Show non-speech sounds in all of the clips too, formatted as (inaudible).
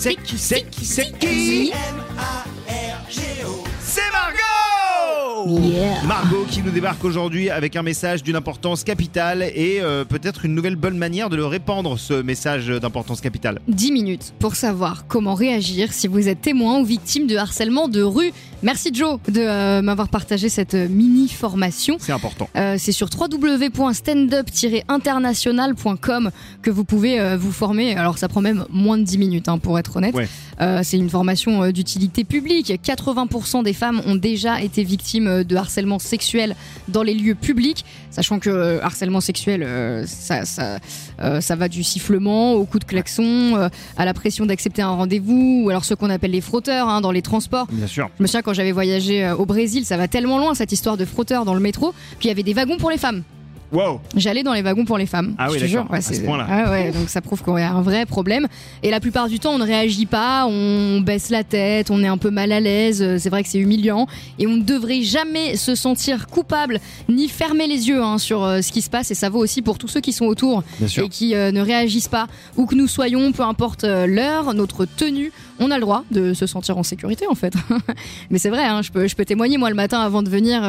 C'est qui C'est qui Yeah. Margot qui nous débarque aujourd'hui avec un message d'une importance capitale et euh, peut-être une nouvelle bonne manière de le répandre, ce message d'importance capitale. 10 minutes pour savoir comment réagir si vous êtes témoin ou victime de harcèlement de rue. Merci Joe de euh, m'avoir partagé cette euh, mini formation. C'est important. Euh, c'est sur www.standup-international.com que vous pouvez vous former. Alors ça prend même moins de 10 minutes hein, pour être honnête. Ouais. C'est une formation d'utilité publique. 80% des femmes ont déjà été victimes de harcèlement sexuel dans les lieux publics, sachant que euh, harcèlement sexuel, euh, ça, ça, euh, ça va du sifflement au coup de klaxon, euh, à la pression d'accepter un rendez-vous, ou alors ce qu'on appelle les frotteurs hein, dans les transports. Bien sûr. Je me souviens quand j'avais voyagé euh, au Brésil, ça va tellement loin cette histoire de frotteurs dans le métro, puis il y avait des wagons pour les femmes. Wow J'allais dans les wagons pour les femmes. Ah oui, je te jure. Ouais, à ce c'est- point-là. Ah ouais, donc ça prouve y a un vrai problème. Et la plupart du temps, on ne réagit pas, on baisse la tête, on est un peu mal à l'aise. euh, C'est vrai que c'est humiliant. Et on ne devrait jamais se sentir coupable ni fermer les yeux hein, sur euh, ce qui se passe. Et ça vaut aussi pour tous ceux qui sont autour et qui euh, ne réagissent pas. Où que nous soyons, peu importe euh, l'heure, notre tenue, on a le droit de se sentir en sécurité en fait. (laughs) Mais c'est vrai, hein, je, peux, je peux témoigner. Moi, le matin, avant de venir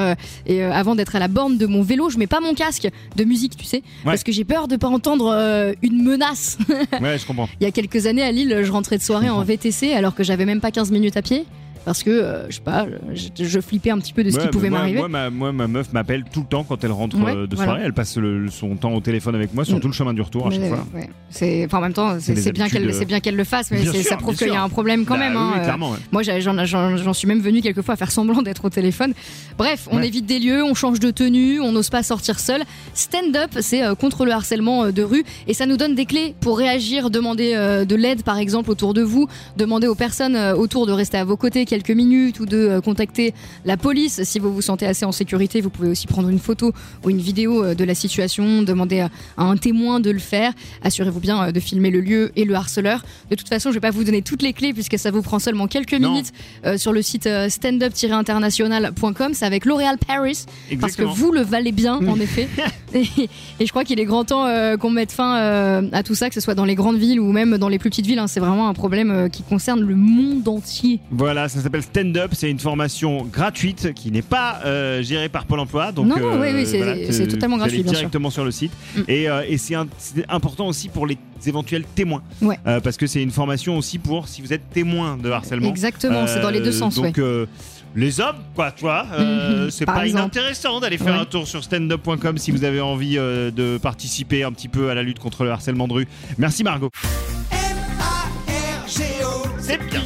et avant d'être à la borne de mon vélo, je mets pas mon casque de musique, tu sais, parce que j'ai peur de pas entendre euh, une menace. Ouais, je comprends. (laughs) Il y a quelques années à Lille, je rentrais de soirée en VTC alors que j'avais même pas 15 minutes à pied. Parce que, euh, je sais pas, je, je flippais un petit peu de ce Ouais, qui pouvait m'arriver. Moi, ma, moi, ma meuf m'appelle tout le temps quand elle rentre Ouais, euh, de voilà. soirée. Elle passe le- son temps au téléphone avec moi sur Mm. tout le chemin du retour à chaque fois. ouais. C'est, enfin, en même temps, c'est, bien qu'elle, euh, c'est bien qu'elle le fasse, mais sûr, ça prouve qu'il y a un problème quand Bah même. hein, oui, euh, clairement. Moi, j'en, suis même venu quelquefois à faire semblant d'être au téléphone. Bref, on évite des lieux, on change de tenue, on n'ose pas sortir seul. Stand up, c'est contre le harcèlement de rue et ça nous donne des clés pour réagir, demander de l'aide par exemple autour de vous, demander aux personnes autour de rester à vos côtés quelques minutes ou de euh, contacter la police si vous vous sentez assez en sécurité. Vous pouvez aussi prendre une photo ou une vidéo euh, de la situation, demander à, un témoin de le faire. Assurez-vous bien euh, de filmer le lieu et le harceleur. De toute façon, je vais pas vous donner toutes les clés puisque ça vous prend seulement quelques Non. minutes euh, sur le site standup-international.com. C'est avec L'Oréal Paris parce que vous le valez bien en effet. (laughs) (laughs) Et, et je crois qu'il est grand temps euh, qu'on mette fin euh, à tout ça, que ce soit dans les grandes villes ou même dans les plus petites villes. hein. C'est vraiment un problème euh, qui concerne le monde entier. Voilà, ça s'appelle Stand Up. C'est une formation gratuite qui n'est pas gérée par Pôle emploi. Donc, Non, non, oui, oui, c'est- voilà, totalement allez gratuit, bien sûr. directement sur le site. Mm. Et, et c'est important aussi pour les éventuels témoins. Ouais. Parce que c'est une formation aussi pour si vous êtes témoin de harcèlement. Exactement, c'est dans les deux sens. Donc, ouais. Les hommes, quoi, tu vois, euh, Mhm, c'est par pas exemple. inintéressant d'aller faire Ouais. un tour sur standup.com si vous avez envie euh, de participer un petit peu à la lutte contre le harcèlement de rue. Merci Margot. M-A-R-G-O C'est bien.